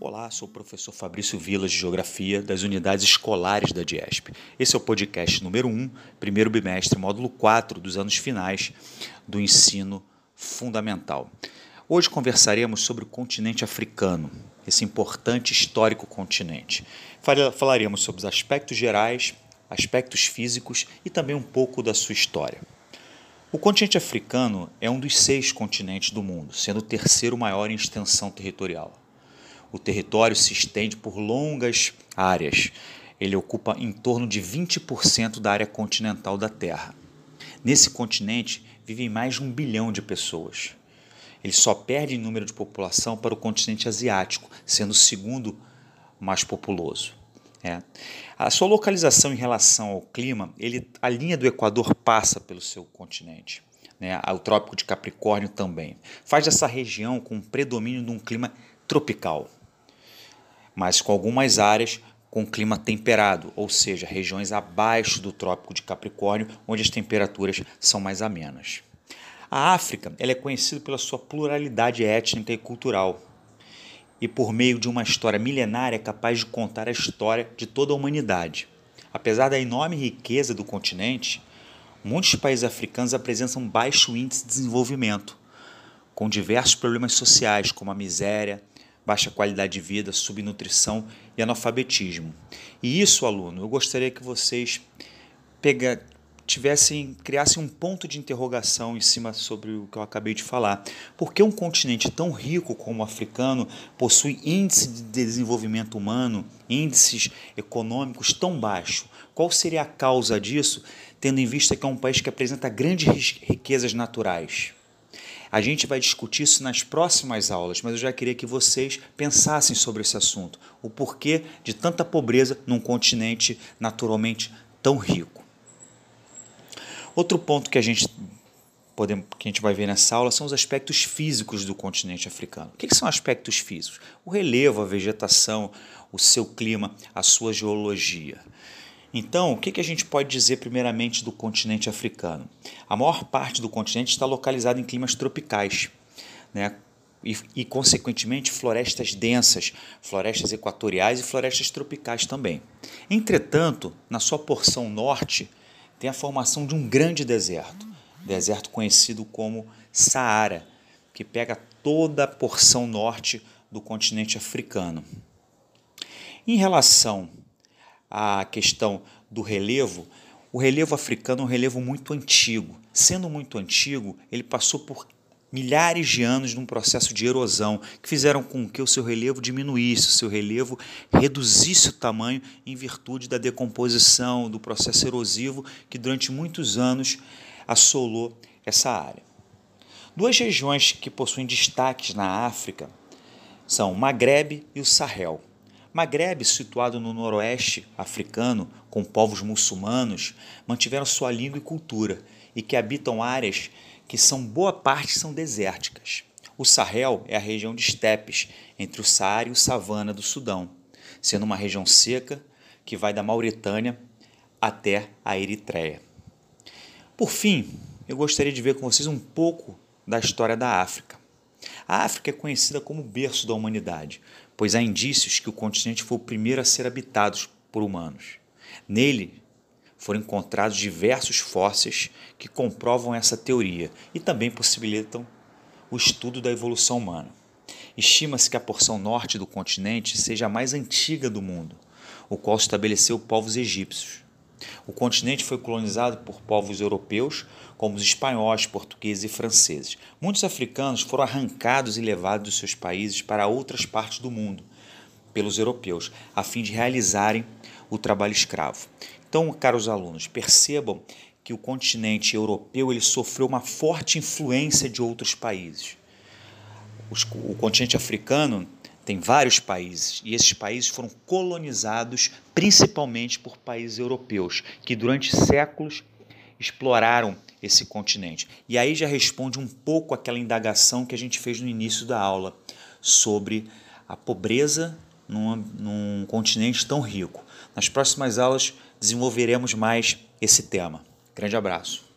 Olá, sou o professor Fabrício Vilas de Geografia das Unidades Escolares da DIESP. Esse é o podcast número 1, primeiro bimestre, módulo 4 dos anos finais do ensino fundamental. Hoje conversaremos sobre o continente africano, esse importante histórico continente. Falaremos sobre os aspectos gerais, aspectos físicos e também um pouco da sua história. O continente africano é um dos seis continentes do mundo, sendo o terceiro maior em extensão territorial. O território se estende por longas áreas. Ele ocupa em torno de 20% da área continental da Terra. Nesse continente vivem mais de um bilhão de pessoas. Ele só perde em número de população para o continente asiático, sendo o segundo mais populoso. É. A sua localização em relação ao clima, ele, a linha do Equador passa pelo seu continente. Né? O Trópico de Capricórnio também. Faz dessa região com um predomínio de um clima tropical, mas com algumas áreas com clima temperado, ou seja, regiões abaixo do Trópico de Capricórnio, onde as temperaturas são mais amenas. A África ela é conhecida pela sua pluralidade étnica e cultural e por meio de uma história milenária é capaz de contar a história de toda a humanidade. Apesar da enorme riqueza do continente, muitos países africanos apresentam baixo índice de desenvolvimento, com diversos problemas sociais, como a miséria, baixa qualidade de vida, subnutrição e analfabetismo. E isso, aluno, eu gostaria que vocês pega, tivessem criassem um ponto de interrogação em cima sobre o que eu acabei de falar. Por que um continente tão rico como o africano possui índice de desenvolvimento humano, índices econômicos tão baixos? Qual seria a causa disso, tendo em vista que é um país que apresenta grandes riquezas naturais? A gente vai discutir isso nas próximas aulas, mas eu já queria que vocês pensassem sobre esse assunto, o porquê de tanta pobreza num continente naturalmente tão rico. Outro ponto que a gente podemos, que a gente vai ver nessa aula são os aspectos físicos do continente africano. O que, que são aspectos físicos? O relevo, a vegetação, o seu clima, a sua geologia. Então, o que, a gente pode dizer primeiramente do continente africano? A maior parte do continente está localizada em climas tropicais, né? E, e, consequentemente, florestas densas, florestas equatoriais e florestas tropicais também. Entretanto, na sua porção norte, tem a formação de um grande deserto, deserto conhecido como Saara, que pega toda a porção norte do continente africano. Em relação à questão do relevo, o relevo africano é um relevo muito antigo. Sendo muito antigo, ele passou por milhares de anos num processo de erosão que fizeram com que o seu relevo diminuísse, o seu relevo reduzisse o tamanho em virtude da decomposição, do processo erosivo que durante muitos anos assolou essa área. Duas regiões que possuem destaques na África são o Maghreb e o Sahel. Maghreb, situado no noroeste africano, com povos muçulmanos, mantiveram sua língua e cultura e que habitam áreas que são boa parte são desérticas. O Sahel é a região de estepes entre o Saara e o Savana do Sudão, sendo uma região seca que vai da Mauritânia até a Eritreia. Por fim, eu gostaria de ver com vocês um pouco da história da África. A África é conhecida como berço da humanidade, pois há indícios que o continente foi o primeiro a ser habitado por humanos. Nele foram encontrados diversos fósseis que comprovam essa teoria e também possibilitam o estudo da evolução humana. Estima-se que a porção norte do continente seja a mais antiga do mundo, o qual estabeleceu povos egípcios. O continente foi colonizado por povos europeus, como os espanhóis, portugueses e franceses. Muitos africanos foram arrancados e levados dos seus países para outras partes do mundo pelos europeus, a fim de realizarem o trabalho escravo. Então, caros alunos, percebam que o continente europeu ele sofreu uma forte influência de outros países. O continente africano tem vários países e esses países foram colonizados principalmente por países europeus que durante séculos exploraram esse continente. E aí já responde um pouco aquela indagação que a gente fez no início da aula sobre a pobreza num, num continente tão rico. Nas próximas aulas desenvolveremos mais esse tema. Grande abraço.